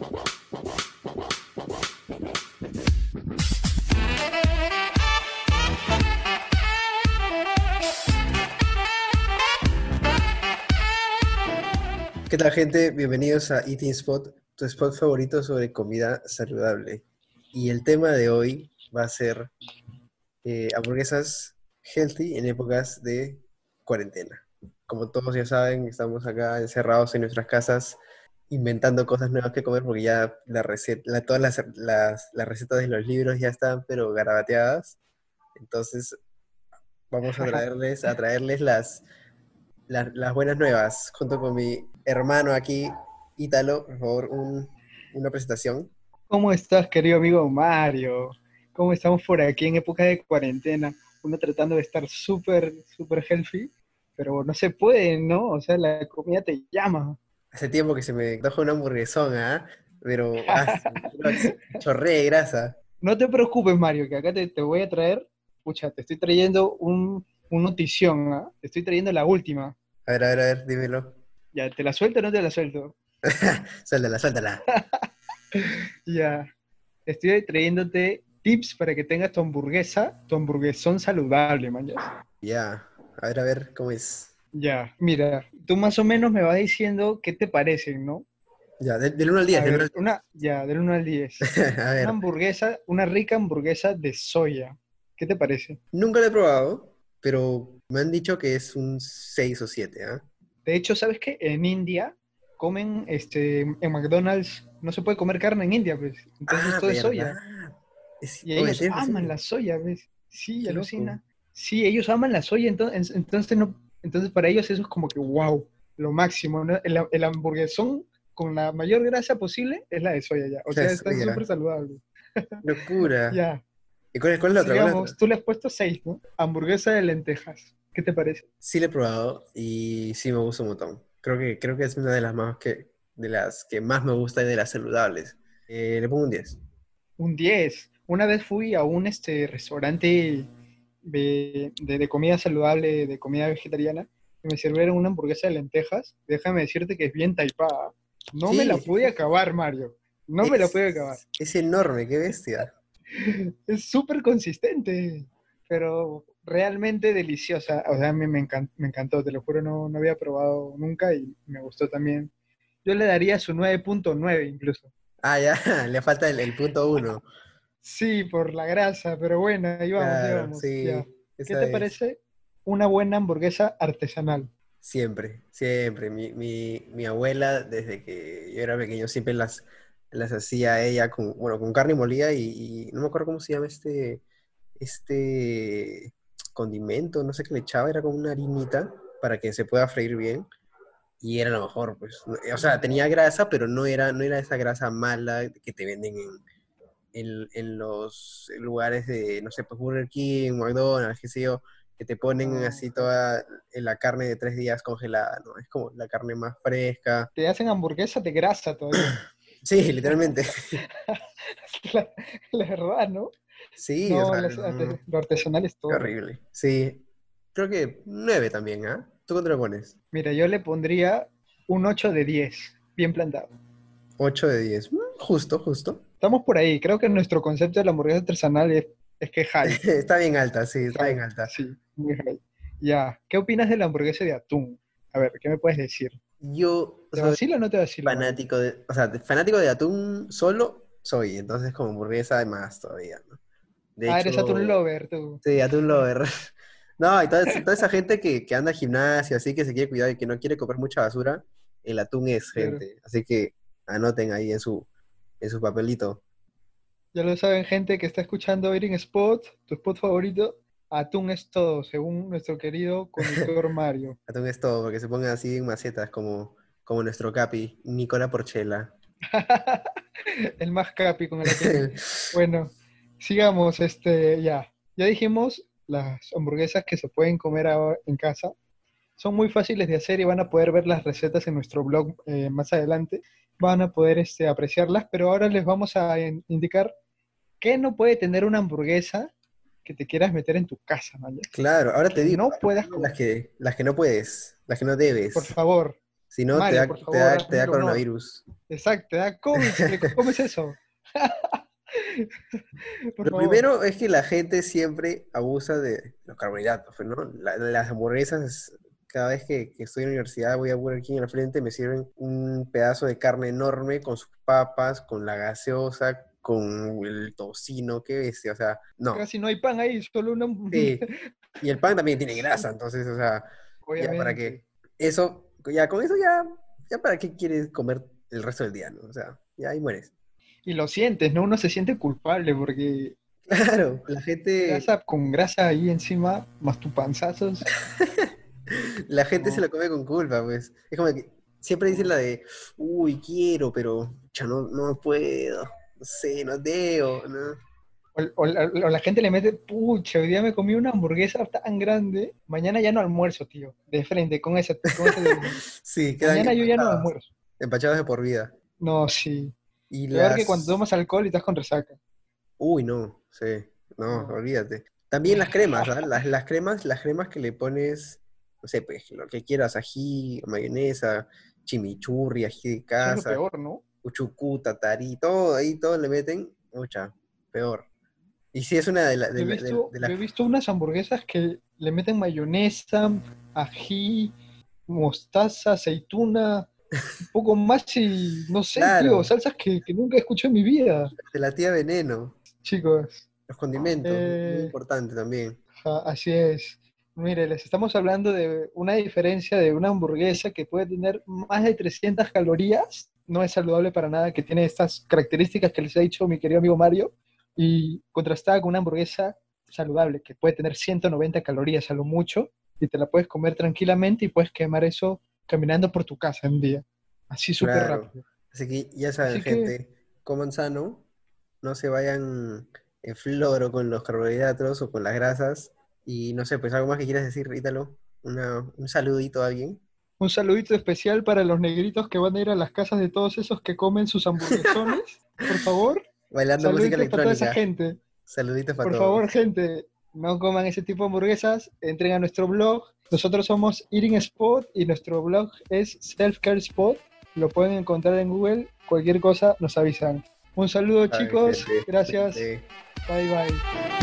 ¿Qué tal gente? Bienvenidos a Eating Spot, tu spot favorito sobre comida saludable. Y el tema de hoy va a ser eh, hamburguesas healthy en épocas de cuarentena. Como todos ya saben, estamos acá encerrados en nuestras casas inventando cosas nuevas que comer porque ya la receta, todas las, las, las recetas de los libros ya están pero garabateadas. Entonces vamos a traerles, a traerles las, las, las buenas nuevas junto con mi hermano aquí, Ítalo, por favor, un- una presentación. ¿Cómo estás, querido amigo Mario? ¿Cómo estamos por aquí en época de cuarentena? Uno tratando de estar súper, súper healthy, pero no se puede, ¿no? O sea, la comida te llama. Hace tiempo que se me antoja una hamburguesón, ¿ah? Pero ah, chorré de grasa. No te preocupes, Mario, que acá te, te voy a traer, pucha, te estoy trayendo un, un notición, ¿ah? Te estoy trayendo la última. A ver, a ver, a ver, dímelo. Ya, ¿te la suelto o no te la suelto? Suéltala, suéltala. Ya, estoy trayéndote tips para que tengas tu hamburguesa, tu hamburguesón saludable, man. ya. Ya, a ver, a ver, ¿cómo es? Ya, mira, tú más o menos me vas diciendo qué te parecen, ¿no? Ya, de- del 1 al 10, A del ver, 1 una, ya, del 1 al 10. al... A ver, Una hamburguesa, una rica hamburguesa de soya. ¿Qué te parece? nunca lo he probado, pero me han dicho que es un 6 o 7, ¿ah? De hecho, ¿sabes qué? En India comen, este, en McDonald's, no se puede comer carne en India, pues. Entonces todo es soya. Ah. Es- Y ellos aman la soya, ¿ves? Sí, alucina. loco. Sí, ellos aman la soya, entonces, entonces, no, entonces para ellos eso es como que, wow, lo máximo, ¿no? El, el hamburguesón con la mayor grasa posible es la de soya ya. O sea, está súper saludable. Locura. Ya. ¿Y cuál es, cuál es la otra? ¿Cuál es la Digamos, tú le has puesto 6, ¿no? Hamburguesa de lentejas. ¿Qué te parece? Sí lo he probado y sí me gusta un montón. Creo que, creo que es una de las más que, de las que más me gusta y de las saludables. Eh, le pongo un 10. Un 10. Una vez fui a un este, restaurante de, de- de comida saludable, de comida vegetariana, y me sirvieron una hamburguesa de lentejas. Déjame decirte que es bien taipada. No me la pude acabar, Mario. No me la pude acabar. Es enorme, qué bestia. Es súper consistente, pero realmente deliciosa. O sea, a mí me, encan- me encantó, te lo juro, no, no había probado nunca y me gustó también. Yo le daría su 9.9 incluso. Ah, ya, le falta el, el punto 1. Sí, por la grasa, pero bueno, ahí vamos, ahí vamos, sí. ya. ¿Qué te es. parece una buena hamburguesa artesanal? Siempre, siempre. Mi, mi, mi abuela, desde que yo era pequeño, siempre las, las hacía ella con, bueno, con carne molida y, y no me acuerdo cómo se llama este, este condimento, no sé qué le echaba, era como una harinita para que se pueda freír bien. Y era lo mejor, pues. O sea, tenía grasa, pero no era, no era esa grasa mala que te venden en, en, en los lugares de, no sé, pues Burger King, McDonald's, qué sé yo, que te ponen Ah. así toda la carne de tres días congelada, ¿no? Es como la carne más fresca. Te hacen hamburguesa de grasa todavía. Sí, literalmente. la, la verdad, ¿no? Sí, no, o sea, las- no, lo artesanal es todo. horrible. Sí, creo que nueve también, ¿ah? ¿Tú cuánto le pones? Mira, yo le pondría un 8 de 10, bien plantado. 8 de 10. Mm, Justo, justo. Estamos por ahí. Creo que nuestro concepto de la hamburguesa artesanal es, es que high. Está bien alta, sí, está bien alta. Sí, muy high. Ya. ¿Qué opinas de la hamburguesa de atún? A ver, ¿qué me puedes decir? Yo ¿Te vacila o no te vacila? fanático de, o sea, fanático de atún solo soy, entonces como hamburguesa además todavía, ¿no? De ah, eres hecho- atún lover, tú. Sí, atún lover. No, y toda, esa- toda esa gente que, que anda al gimnasio, así que se quiere cuidar y que no quiere comer mucha basura, el atún es Claro. gente. Así que anoten ahí en su, en su papelito. Ya lo saben, gente que está escuchando Eating Spot, tu spot favorito. Atún es todo, según nuestro querido conductor Mario. Atún es todo, porque se pongan así en macetas como, como nuestro capi, Nicola Porchela. El más capi con el atún. Bueno, sigamos, este, ya. Ya dijimos las hamburguesas que se pueden comer ahora en casa. Son muy fáciles de hacer y van a poder ver las recetas en nuestro blog eh, más adelante. Van a poder este, apreciarlas, pero ahora les vamos a in- indicar qué no puede tener una hamburguesa que te quieras meter en tu casa, ¿vale? Claro, ahora te digo, No puedas las que, las que no puedes, las que no debes. Por favor, Si no, te da, te favor, da- te da coronavirus. Exacto, te da COVID, ¿qué- ¿cómo es eso? Por Lo favor. primero es que la gente siempre abusa de los carbohidratos, ¿no? La- las hamburguesas, cada vez que, que estoy en la universidad voy a Burger King en la frente, me sirven un pedazo de carne enorme con sus papas, con la gaseosa, con el tocino, qué bestia, o sea, no. Casi no hay pan ahí, solo una... Sí. Y el pan también tiene grasa, entonces, o sea, ya para Obviamente. qué. Eso, ya con eso ya, ya para qué quieres comer el resto del día, ¿no? O sea, ya ahí mueres. Y lo sientes, ¿no? Uno se siente culpable porque Claro, la gente, grasa con grasa ahí encima, más tu panzazos. la gente se lo come con culpa, pues. Es como que siempre dicen la de, uy, quiero, pero ya no, no puedo, no sé, no debo, ¿no? O, o la, o la gente le mete, pucha, hoy día me comí una hamburguesa tan grande, mañana ya no almuerzo, tío. De frente, con ese... Con ese Sí, quedan mañana yo ya no almuerzo. empachados de por vida. No, sí. Y Peor que las- cuando tomas alcohol y estás con resaca. Uy, no, sí, no, No. olvídate. También las cremas, ¿ah? Las, las cremas, las cremas que le pones, no sé, pues, lo que quieras, ají, mayonesa, chimichurri, ají de Eso es lo casa, peor, ¿no? uchucú, tatarí, todo ahí, todo le meten, mucha, peor. Y si es una de, la- Yo de, he, de- las... he visto unas hamburguesas que le meten mayonesa, ají, mostaza, aceituna, un poco más y no sé, Claro. tío, salsas que, que nunca escuché en mi vida. de la tía Veneno, Chicos, los condimentos, Eh, muy importante también. así es. Mire, les estamos hablando de una diferencia de una hamburguesa que puede tener más de 300 calorías. No es saludable para nada, que tiene estas características que les ha dicho mi querido amigo Mario, y contrastada con una hamburguesa saludable que puede tener 190 calorías a lo mucho, y te la puedes comer tranquilamente y puedes quemar eso caminando por tu casa en un día. Así súper Claro. rápido. Así que ya saben, Así que- gente, coman sano, no se vayan en floro con los carbohidratos o con las grasas. Y no sé, pues algo más que quieras decir, Ítalo. Una, un saludito a alguien. Un saludito especial para los negritos que van a ir a las casas de todos esos que comen sus hamburguesones. Por favor, Bailando música saluditos para toda esa electrónica. gente. Saluditos para Por todos. favor, gente, no coman ese tipo de hamburguesas, entren a nuestro blog. Nosotros somos Eating Spot y nuestro blog es Self Care Spot. Lo pueden encontrar en Google. Cualquier cosa nos avisan. Un saludo, chicos. gente, Gracias. gente. Bye, bye.